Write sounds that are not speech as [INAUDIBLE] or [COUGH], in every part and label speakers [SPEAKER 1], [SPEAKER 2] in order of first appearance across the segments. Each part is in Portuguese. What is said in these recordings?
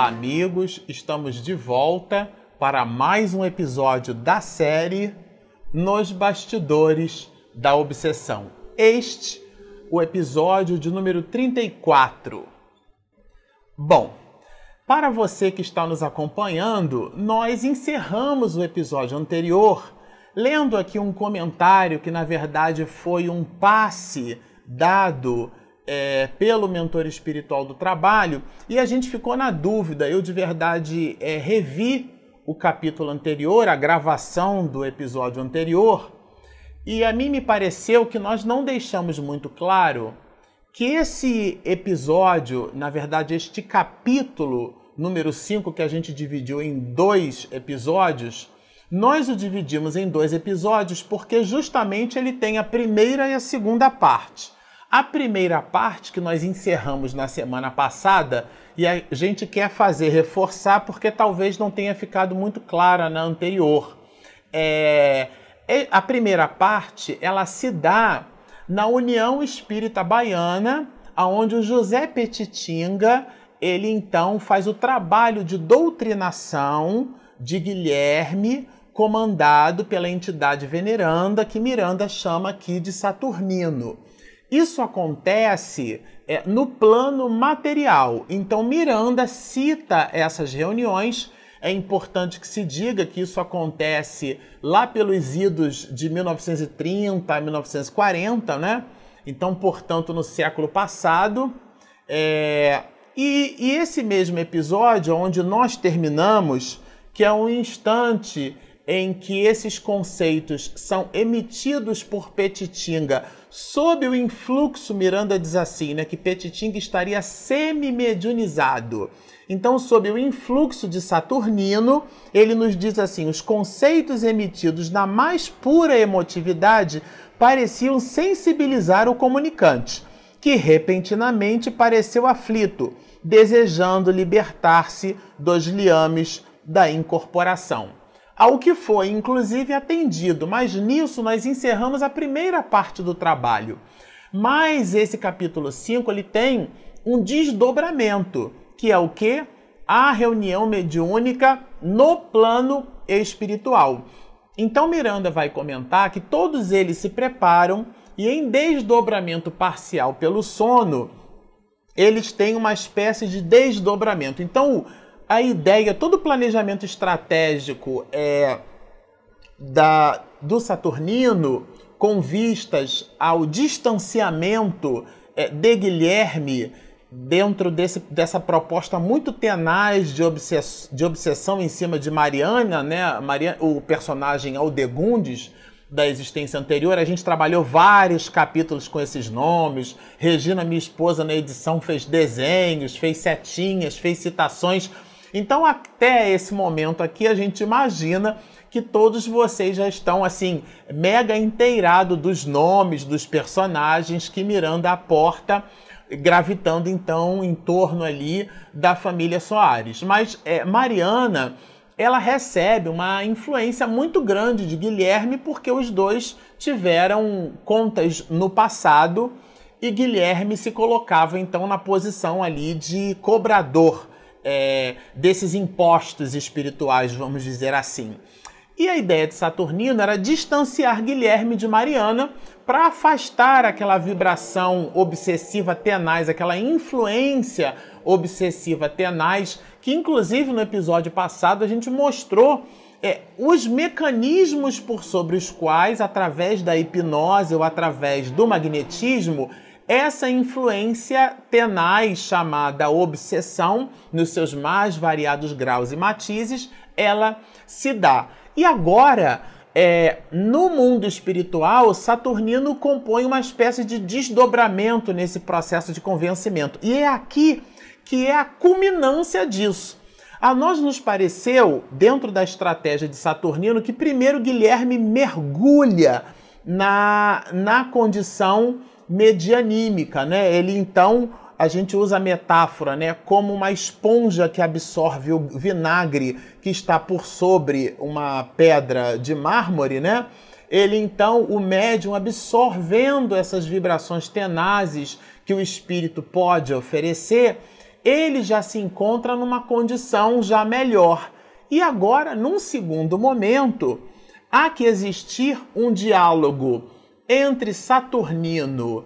[SPEAKER 1] Olá, amigos! Estamos de volta para mais um episódio da série Nos Bastidores da Obsessão. Este, o episódio de número 34. Bom, para você que está nos acompanhando, nós encerramos o episódio anterior lendo aqui um comentário que, na verdade, foi um passe dado é, pelo mentor espiritual do trabalho e a gente ficou na dúvida. Eu de verdade é, revi o capítulo anterior, a gravação do episódio anterior, e a mim me pareceu que nós não deixamos muito claro que esse episódio, na verdade, este capítulo número 5, que a gente dividiu em dois episódios, nós o dividimos em dois episódios porque justamente ele tem a primeira e a segunda parte. A primeira parte que nós encerramos na semana passada e a gente quer fazer reforçar porque talvez não tenha ficado muito clara na anterior. É, a primeira parte ela se dá na União Espírita Baiana, aonde o José Petitinga ele então faz o trabalho de doutrinação de Guilherme, comandado pela entidade veneranda que Miranda chama aqui de Saturnino. Isso acontece é, no plano material. Então, Miranda cita essas reuniões. É importante que se diga que isso acontece lá pelos idos de 1930 a 1940, né? Então, portanto, no século passado. É... E, e esse mesmo episódio, onde nós terminamos, que é um instante em que esses conceitos são emitidos por Petitinga sob o influxo, Miranda diz assim, né, que Petitinga estaria semi-mediunizado. Então, sob o influxo de Saturnino, ele nos diz assim: os conceitos emitidos na mais pura emotividade pareciam sensibilizar o comunicante, que repentinamente pareceu aflito, desejando libertar-se dos liames da incorporação ao que foi inclusive atendido, mas nisso nós encerramos a primeira parte do trabalho. Mas esse capítulo 5 ele tem um desdobramento, que é o que? A reunião mediúnica no plano espiritual. Então Miranda vai comentar que todos eles se preparam e em desdobramento parcial pelo sono, eles têm uma espécie de desdobramento. Então, a ideia, todo o planejamento estratégico é da, do Saturnino com vistas ao distanciamento é, de Guilherme dentro desse, dessa proposta muito tenaz de, obsess, de obsessão em cima de Mariana, né? Maria, o personagem Aldegundes da existência anterior. A gente trabalhou vários capítulos com esses nomes. Regina, minha esposa, na edição fez desenhos, fez setinhas, fez citações então, até esse momento aqui, a gente imagina que todos vocês já estão assim mega inteirados dos nomes dos personagens que Miranda aporta, gravitando então em torno ali da família Soares. Mas é, Mariana, ela recebe uma influência muito grande de Guilherme porque os dois tiveram contas no passado e Guilherme se colocava então na posição ali de cobrador é, desses impostos espirituais, vamos dizer assim. E a ideia de Saturnino era distanciar Guilherme de Mariana para afastar aquela vibração obsessiva tenaz, aquela influência obsessiva tenaz, que inclusive no episódio passado a gente mostrou é, os mecanismos por sobre os quais, através da hipnose ou através do magnetismo, essa influência tenaz chamada obsessão, nos seus mais variados graus e matizes, ela se dá. E agora, é, no mundo espiritual, Saturnino compõe uma espécie de desdobramento nesse processo de convencimento. E é aqui que é a culminância disso. A nós nos pareceu, dentro da estratégia de Saturnino, que primeiro Guilherme mergulha na, na condição medianímica, né? Ele então a gente usa a metáfora, né, como uma esponja que absorve o vinagre que está por sobre uma pedra de mármore, né? Ele então, o médium absorvendo essas vibrações tenazes que o espírito pode oferecer, ele já se encontra numa condição já melhor. E agora, num segundo momento, há que existir um diálogo entre Saturnino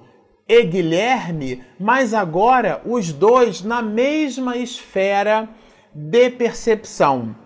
[SPEAKER 1] e Guilherme, mas agora os dois na mesma esfera de percepção.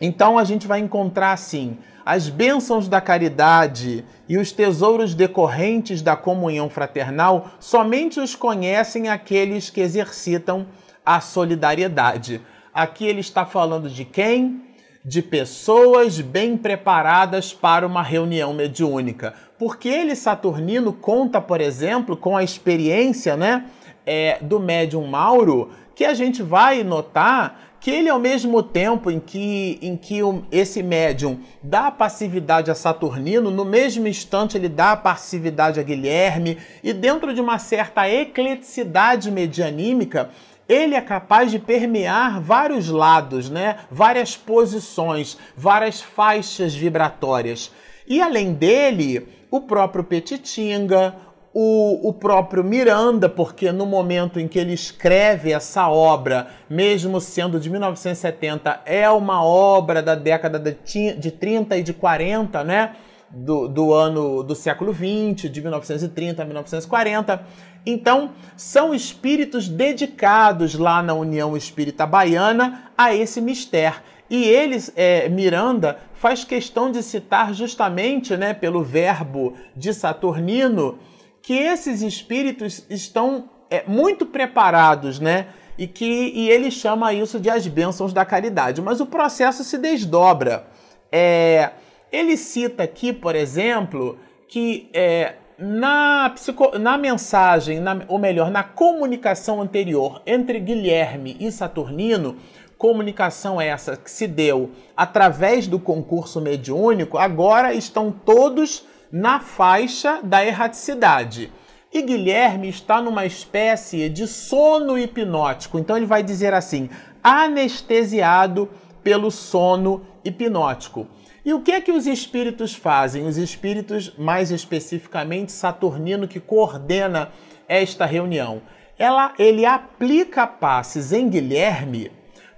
[SPEAKER 1] Então a gente vai encontrar assim as bênçãos da caridade e os tesouros decorrentes da comunhão fraternal somente os conhecem aqueles que exercitam a solidariedade. Aqui ele está falando de quem? De pessoas bem preparadas para uma reunião mediúnica. Porque ele, Saturnino, conta, por exemplo, com a experiência né, é, do médium Mauro, que a gente vai notar que ele, ao mesmo tempo em que, em que esse médium dá passividade a Saturnino, no mesmo instante ele dá passividade a Guilherme, e dentro de uma certa ecleticidade medianímica, ele é capaz de permear vários lados, né? várias posições, várias faixas vibratórias. E além dele, o próprio Petitinga, o, o próprio Miranda, porque no momento em que ele escreve essa obra, mesmo sendo de 1970, é uma obra da década de, de 30 e de 40, né? Do, do ano do século 20, de 1930 a 1940. Então, são espíritos dedicados lá na União Espírita Baiana a esse mistério. E eles, é, Miranda, faz questão de citar justamente, né, pelo verbo de Saturnino, que esses espíritos estão é, muito preparados, né? E que e ele chama isso de as bênçãos da caridade. Mas o processo se desdobra. É, ele cita aqui, por exemplo, que é, na, psico, na mensagem, na, ou melhor, na comunicação anterior entre Guilherme e Saturnino, comunicação essa que se deu através do concurso mediúnico, agora estão todos na faixa da erraticidade. E Guilherme está numa espécie de sono hipnótico. Então ele vai dizer assim: anestesiado pelo sono hipnótico. E o que é que os espíritos fazem? Os espíritos, mais especificamente Saturnino, que coordena esta reunião. Ela, ele aplica passes em Guilherme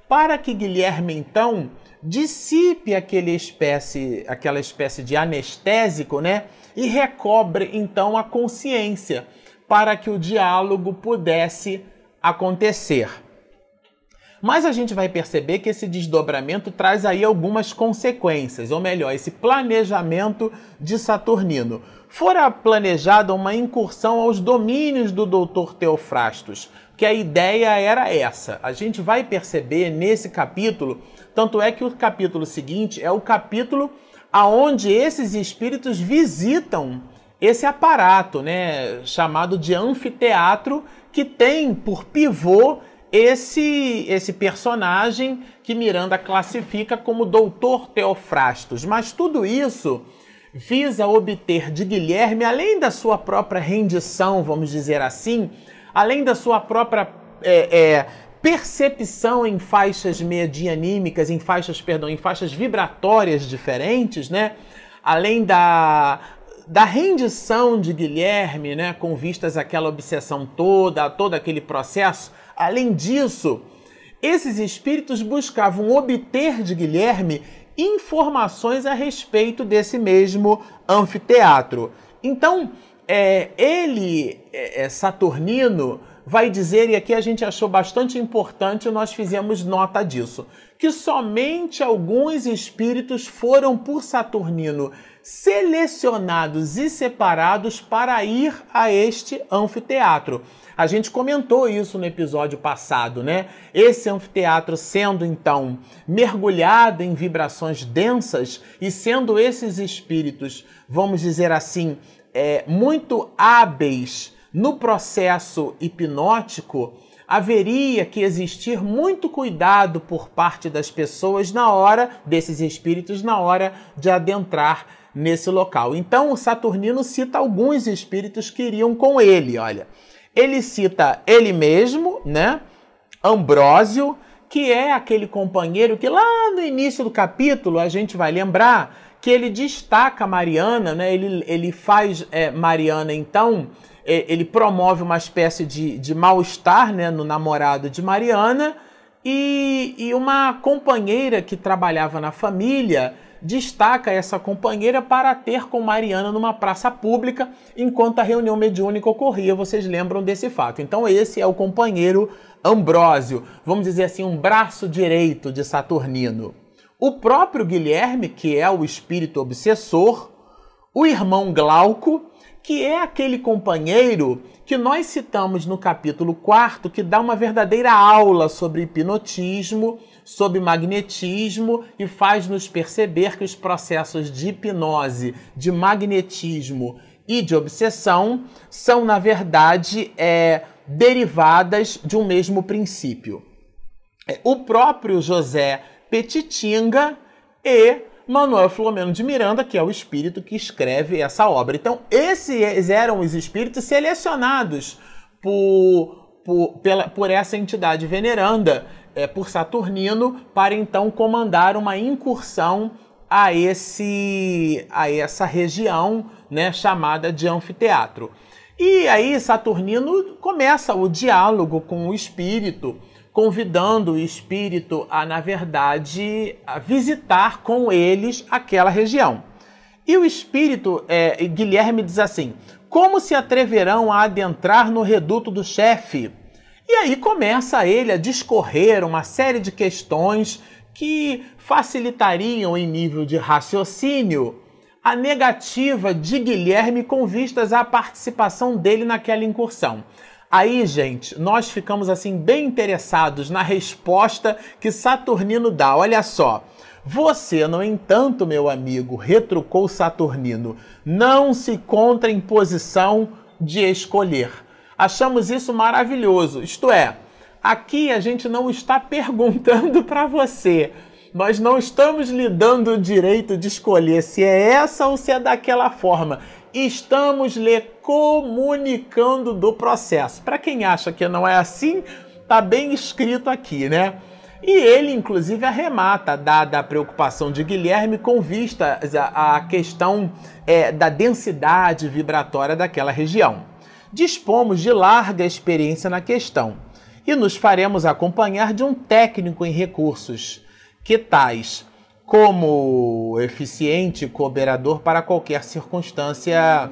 [SPEAKER 1] para que Guilherme então dissipe aquele espécie, aquela espécie de anestésico, né? E recobre então a consciência para que o diálogo pudesse acontecer. Mas a gente vai perceber que esse desdobramento traz aí algumas consequências, ou melhor, esse planejamento de Saturnino. Fora planejada uma incursão aos domínios do Dr. Teofrastos, que a ideia era essa. A gente vai perceber nesse capítulo tanto é que o capítulo seguinte é o capítulo aonde esses espíritos visitam esse aparato, né, chamado de anfiteatro, que tem por pivô esse esse personagem que Miranda classifica como Doutor Teofrastos. Mas tudo isso visa obter de Guilherme, além da sua própria rendição, vamos dizer assim, além da sua própria é, é, percepção em faixas medianímicas, em faixas, perdão, em faixas vibratórias diferentes, né? Além da da rendição de Guilherme, né, com vistas àquela obsessão toda, todo aquele processo. Além disso, esses espíritos buscavam obter de Guilherme informações a respeito desse mesmo anfiteatro. Então, é, ele, é, é Saturnino, vai dizer, e aqui a gente achou bastante importante, nós fizemos nota disso, que somente alguns espíritos foram por Saturnino selecionados e separados para ir a este anfiteatro. A gente comentou isso no episódio passado, né? Esse anfiteatro sendo então mergulhado em vibrações densas e sendo esses espíritos, vamos dizer assim, é, muito hábeis no processo hipnótico, haveria que existir muito cuidado por parte das pessoas na hora, desses espíritos, na hora de adentrar nesse local. Então, o Saturnino cita alguns espíritos que iriam com ele, olha. Ele cita ele mesmo, né? Ambrósio, que é aquele companheiro que lá no início do capítulo a gente vai lembrar que ele destaca Mariana, né? Ele, ele faz é, Mariana, então, é, ele promove uma espécie de, de mal-estar né, no namorado de Mariana e, e uma companheira que trabalhava na família destaca essa companheira para ter com Mariana numa praça pública enquanto a reunião mediúnica ocorria. Vocês lembram desse fato? Então, esse é o companheiro Ambrósio, vamos dizer assim, um braço direito de Saturnino. O próprio Guilherme, que é o espírito obsessor, o irmão Glauco, que é aquele companheiro que nós citamos no capítulo 4, que dá uma verdadeira aula sobre hipnotismo, sobre magnetismo e faz nos perceber que os processos de hipnose, de magnetismo e de obsessão são, na verdade, é, derivadas de um mesmo princípio. É, o próprio José Petitinga e Manuel Filomeno de Miranda, que é o espírito que escreve essa obra. Então, esses eram os espíritos selecionados por, por, pela, por essa entidade veneranda, é, por Saturnino, para então comandar uma incursão a, esse, a essa região né, chamada de anfiteatro. E aí Saturnino começa o diálogo com o espírito convidando o espírito a, na verdade, a visitar com eles aquela região. E o espírito, é, Guilherme diz assim: como se atreverão a adentrar no reduto do chefe? E aí começa ele a discorrer uma série de questões que facilitariam em nível de raciocínio a negativa de Guilherme com vistas à participação dele naquela incursão. Aí, gente, nós ficamos assim bem interessados na resposta que Saturnino dá. Olha só. Você, no entanto, meu amigo, retrucou Saturnino, não se encontra em posição de escolher. Achamos isso maravilhoso. Isto é, aqui a gente não está perguntando [LAUGHS] para você. Nós não estamos lhe dando o direito de escolher se é essa ou se é daquela forma estamos lhe comunicando do processo. Para quem acha que não é assim, tá bem escrito aqui, né? E ele, inclusive, arremata, dada a preocupação de Guilherme, com vista à questão é, da densidade vibratória daquela região. Dispomos de larga experiência na questão e nos faremos acompanhar de um técnico em recursos, que tais como eficiente cooperador para qualquer circunstância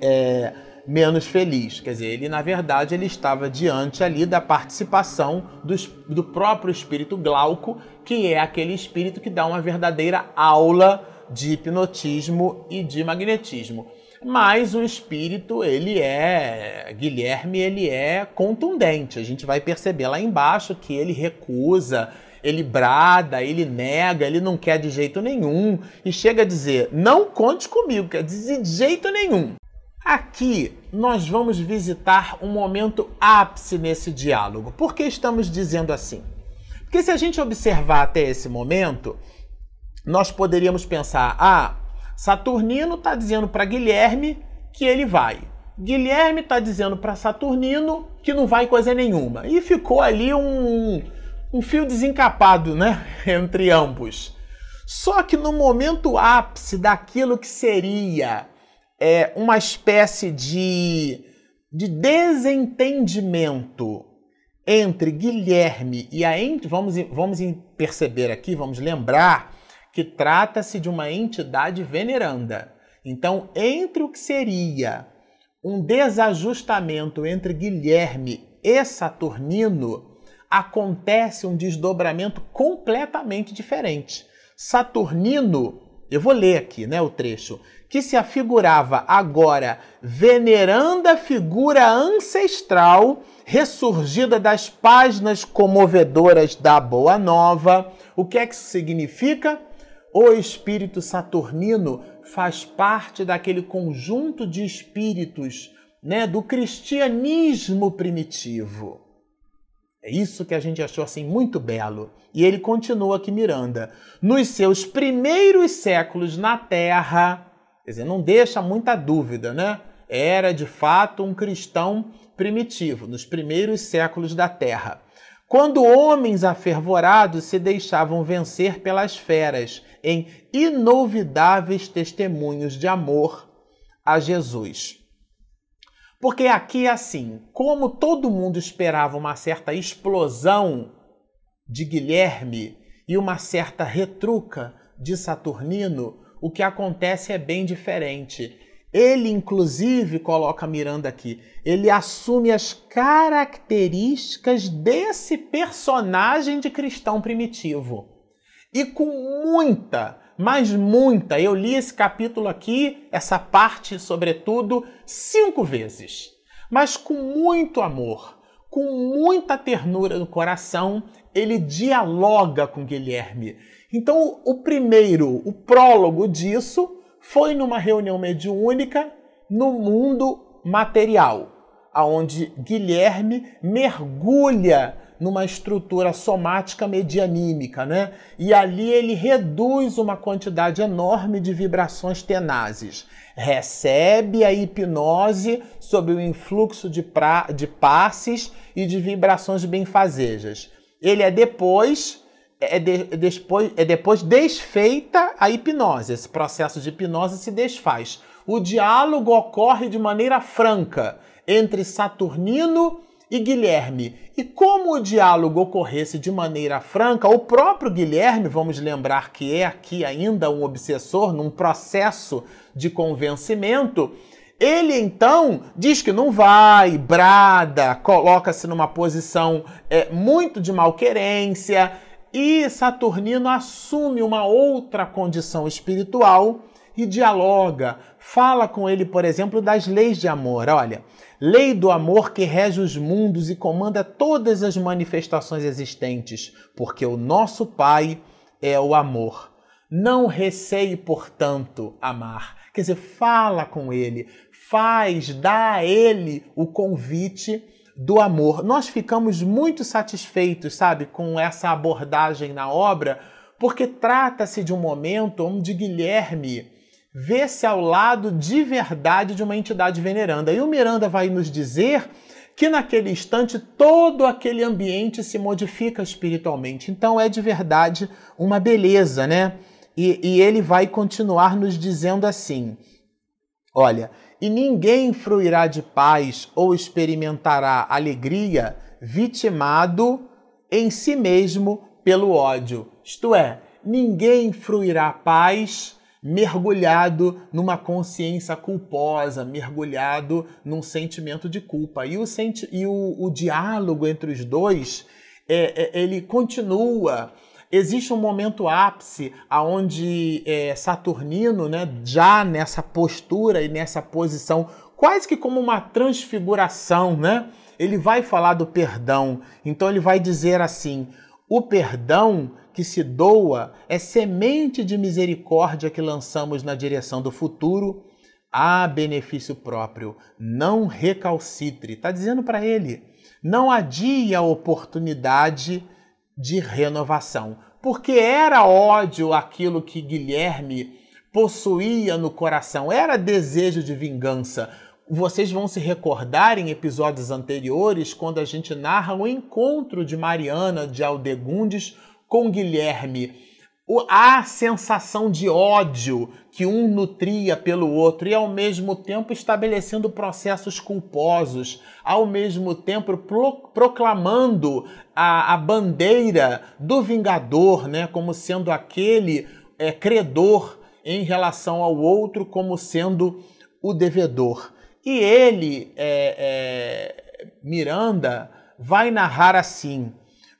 [SPEAKER 1] é, menos feliz. Quer dizer, ele na verdade ele estava diante ali da participação do, do próprio espírito Glauco, que é aquele espírito que dá uma verdadeira aula de hipnotismo e de magnetismo. Mas o espírito, ele é, Guilherme, ele é contundente. A gente vai perceber lá embaixo que ele recusa, ele brada, ele nega, ele não quer de jeito nenhum e chega a dizer: não conte comigo, quer dizer de jeito nenhum. Aqui nós vamos visitar um momento ápice nesse diálogo. Por que estamos dizendo assim? Porque se a gente observar até esse momento, nós poderíamos pensar: ah, Saturnino está dizendo para Guilherme que ele vai. Guilherme está dizendo para Saturnino que não vai coisa nenhuma. E ficou ali um, um fio desencapado, né, [LAUGHS] entre ambos. Só que no momento ápice daquilo que seria é, uma espécie de, de desentendimento entre Guilherme e a ente, vamos, vamos perceber aqui, vamos lembrar que trata-se de uma entidade veneranda. Então, entre o que seria um desajustamento entre Guilherme e Saturnino, acontece um desdobramento completamente diferente. Saturnino, eu vou ler aqui, né, o trecho, que se afigurava agora veneranda figura ancestral ressurgida das páginas comovedoras da Boa Nova. O que é que isso significa? O espírito saturnino faz parte daquele conjunto de espíritos, né, do cristianismo primitivo. É isso que a gente achou assim muito belo. E ele continua aqui, Miranda. Nos seus primeiros séculos na Terra, quer dizer, não deixa muita dúvida, né? Era de fato um cristão primitivo, nos primeiros séculos da Terra. Quando homens afervorados se deixavam vencer pelas feras em inovidáveis testemunhos de amor a Jesus. Porque aqui é assim, como todo mundo esperava uma certa explosão de Guilherme e uma certa retruca de Saturnino, o que acontece é bem diferente. Ele, inclusive, coloca Miranda aqui, ele assume as características desse personagem de cristão primitivo. E com muita, mas muita, eu li esse capítulo aqui, essa parte, sobretudo, cinco vezes. Mas com muito amor, com muita ternura no coração, ele dialoga com Guilherme. Então, o primeiro, o prólogo disso, foi numa reunião mediúnica no mundo material, aonde Guilherme mergulha numa estrutura somática medianímica, né? E ali ele reduz uma quantidade enorme de vibrações tenazes. Recebe a hipnose sob o influxo de, pra, de passes e de vibrações benfazejas. Ele é depois é, de, depois, é depois desfeita a hipnose. Esse processo de hipnose se desfaz. O diálogo ocorre de maneira franca entre Saturnino e Guilherme. E como o diálogo ocorresse de maneira franca, o próprio Guilherme, vamos lembrar que é aqui ainda um obsessor, num processo de convencimento, ele então diz que não vai, brada, coloca-se numa posição é, muito de malquerência e Saturnino assume uma outra condição espiritual e dialoga, fala com ele, por exemplo, das leis de amor. Olha, lei do amor que rege os mundos e comanda todas as manifestações existentes, porque o nosso Pai é o amor. Não receie, portanto, amar. Quer dizer, fala com ele, faz, dá a ele o convite do amor. Nós ficamos muito satisfeitos, sabe, com essa abordagem na obra, porque trata-se de um momento onde Guilherme vê-se ao lado de verdade de uma entidade veneranda. E o Miranda vai nos dizer que naquele instante todo aquele ambiente se modifica espiritualmente. Então é de verdade uma beleza, né? E, e ele vai continuar nos dizendo assim: olha, e ninguém fruirá de paz ou experimentará alegria vitimado em si mesmo pelo ódio. Isto é, ninguém fruirá paz mergulhado numa consciência culposa, mergulhado num sentimento de culpa. E o, senti e o, o diálogo entre os dois, é, é, ele continua existe um momento ápice aonde é, Saturnino, né, já nessa postura e nessa posição, quase que como uma transfiguração, né? Ele vai falar do perdão. Então ele vai dizer assim: o perdão que se doa é semente de misericórdia que lançamos na direção do futuro a benefício próprio. Não recalcitre. Está dizendo para ele: não adie a oportunidade de renovação, porque era ódio aquilo que Guilherme possuía no coração, era desejo de vingança. Vocês vão se recordar em episódios anteriores quando a gente narra o encontro de Mariana de Aldegundes com Guilherme a sensação de ódio que um nutria pelo outro e ao mesmo tempo estabelecendo processos culposos, ao mesmo tempo pro, proclamando a, a, bandeira do vingador, né, como sendo aquele é, credor em relação ao outro, como sendo o devedor. E ele, é, é, Miranda, vai narrar assim: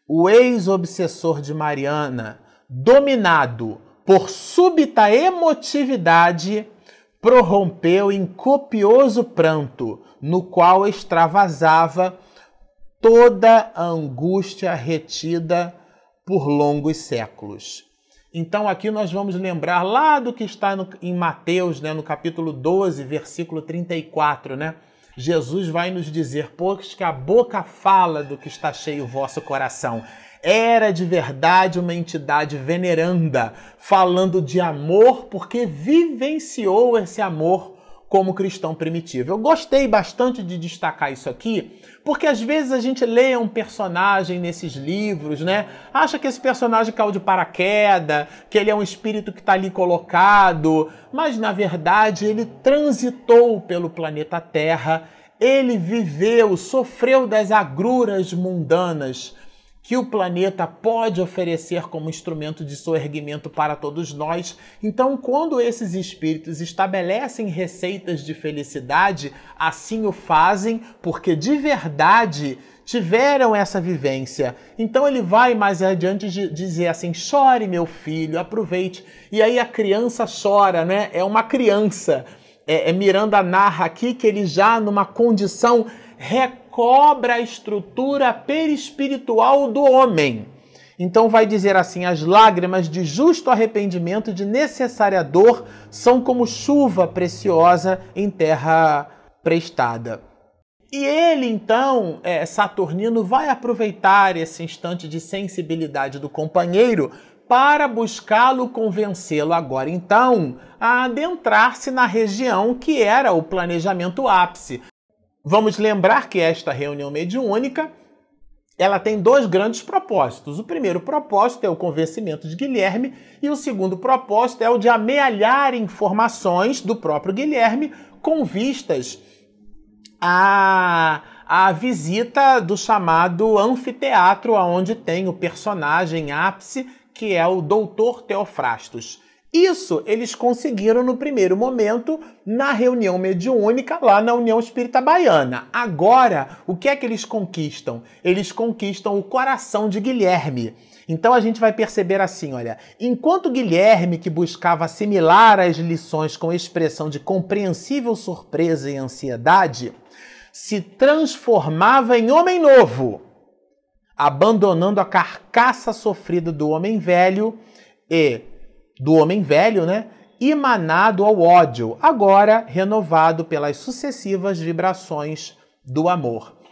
[SPEAKER 1] o ex-obsessor de Mariana dominado por súbita emotividade, prorrompeu em copioso pranto, no qual extravasava toda a angústia retida por longos séculos. Então aqui nós vamos lembrar lá do que está no, em Mateus, né, no capítulo 12, versículo 34, né? Jesus vai nos dizer, pois que a boca fala do que está cheio o vosso coração. Era de verdade uma entidade veneranda, falando de amor porque vivenciou esse amor como cristão primitivo. Eu gostei bastante de destacar isso aqui, porque às vezes a gente lê um personagem nesses livros, né? Acha que esse personagem caiu de paraquedas, que ele é um espírito que está ali colocado, mas na verdade ele transitou pelo planeta Terra ele viveu, sofreu das agruras mundanas que o planeta pode oferecer como instrumento de soerguimento para todos nós. Então, quando esses espíritos estabelecem receitas de felicidade, assim o fazem porque de verdade tiveram essa vivência. Então ele vai mais adiante dizer assim: chore, meu filho, aproveite. E aí a criança chora, né? É uma criança. É, é Miranda narra aqui que ele já numa condição recobra a estrutura perispiritual do homem. Então vai dizer assim: as lágrimas de justo arrependimento, de necessária dor, são como chuva preciosa em terra prestada. E ele, então, é, Saturnino, vai aproveitar esse instante de sensibilidade do companheiro para buscá-lo convencê-lo agora, então, a adentrar-se na região que era o planejamento ápice. Vamos lembrar que esta reunião mediúnica ela tem dois grandes propósitos. O primeiro propósito é o convencimento de Guilherme e o segundo propósito é o de amealhar informações do próprio Guilherme com vistas a, a visita do chamado anfiteatro, onde tem o personagem ápice, que é o Doutor Teofrastos. Isso eles conseguiram no primeiro momento na reunião mediúnica lá na União Espírita Baiana. Agora, o que é que eles conquistam? Eles conquistam o coração de Guilherme. Então a gente vai perceber assim, olha, enquanto Guilherme, que buscava assimilar as lições com expressão de compreensível surpresa e ansiedade, se transformava em homem novo, abandonando a carcaça sofrida do homem velho e do homem velho, né? Emanado ao ódio, agora renovado pelas sucessivas vibrações do amor.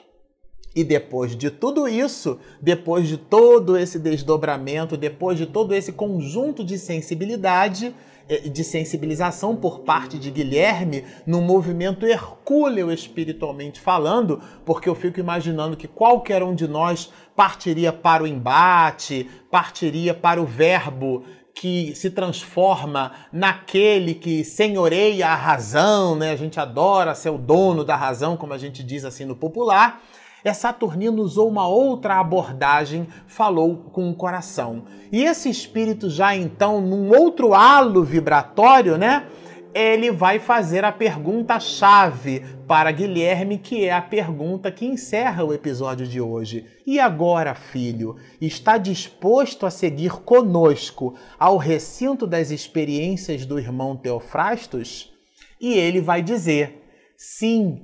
[SPEAKER 1] E depois de tudo isso, depois de todo esse desdobramento, depois de todo esse conjunto de sensibilidade, eh, de sensibilização por parte de Guilherme, num movimento hercúleo espiritualmente falando, porque eu fico imaginando que qualquer um de nós partiria para o embate, partiria para o verbo que se transforma naquele que senhoreia a razão, né? A gente adora ser o dono da razão, como a gente diz assim no popular é Saturnino usou uma outra abordagem, falou com o coração. E esse espírito já então, num outro halo vibratório, né? Ele vai fazer a pergunta chave para Guilherme, que é a pergunta que encerra o episódio de hoje. E agora, filho, está disposto a seguir conosco ao recinto das experiências do irmão Teofrastos? E ele vai dizer: Sim,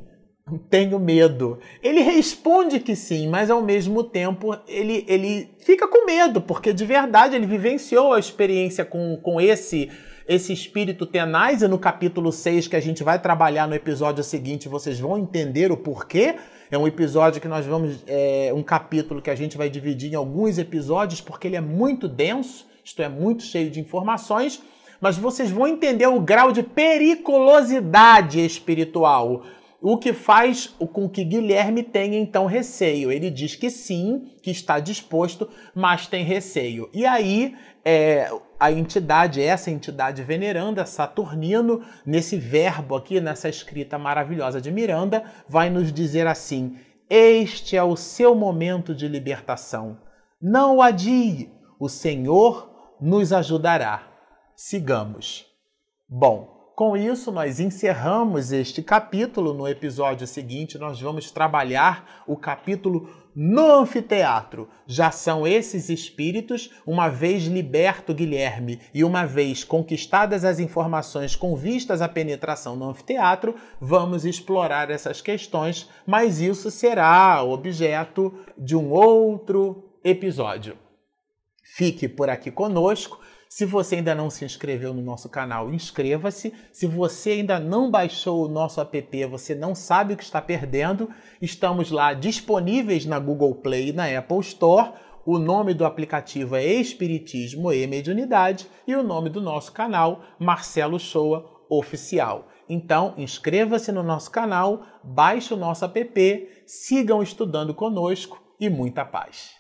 [SPEAKER 1] tenho medo. Ele responde que sim, mas ao mesmo tempo ele, ele fica com medo, porque de verdade ele vivenciou a experiência com, com esse esse espírito tenaz, e no capítulo 6 que a gente vai trabalhar no episódio seguinte, vocês vão entender o porquê. É um episódio que nós vamos. É, um capítulo que a gente vai dividir em alguns episódios, porque ele é muito denso, isto é, muito cheio de informações, mas vocês vão entender o grau de periculosidade espiritual o que faz com que Guilherme tenha então receio. Ele diz que sim, que está disposto, mas tem receio. E aí é, a entidade, essa entidade veneranda, Saturnino, nesse verbo aqui, nessa escrita maravilhosa de Miranda, vai nos dizer assim: Este é o seu momento de libertação. Não o adie, o Senhor nos ajudará. Sigamos. Bom, com isso, nós encerramos este capítulo. No episódio seguinte, nós vamos trabalhar o capítulo no anfiteatro. Já são esses espíritos, uma vez liberto Guilherme e uma vez conquistadas as informações com vistas à penetração no anfiteatro, vamos explorar essas questões, mas isso será objeto de um outro episódio. Fique por aqui conosco. Se você ainda não se inscreveu no nosso canal, inscreva-se. Se você ainda não baixou o nosso app, você não sabe o que está perdendo, estamos lá disponíveis na Google Play e na Apple Store. O nome do aplicativo é Espiritismo e Mediunidade e o nome do nosso canal, Marcelo Shoa Oficial. Então, inscreva-se no nosso canal, baixe o nosso app, sigam estudando conosco e muita paz.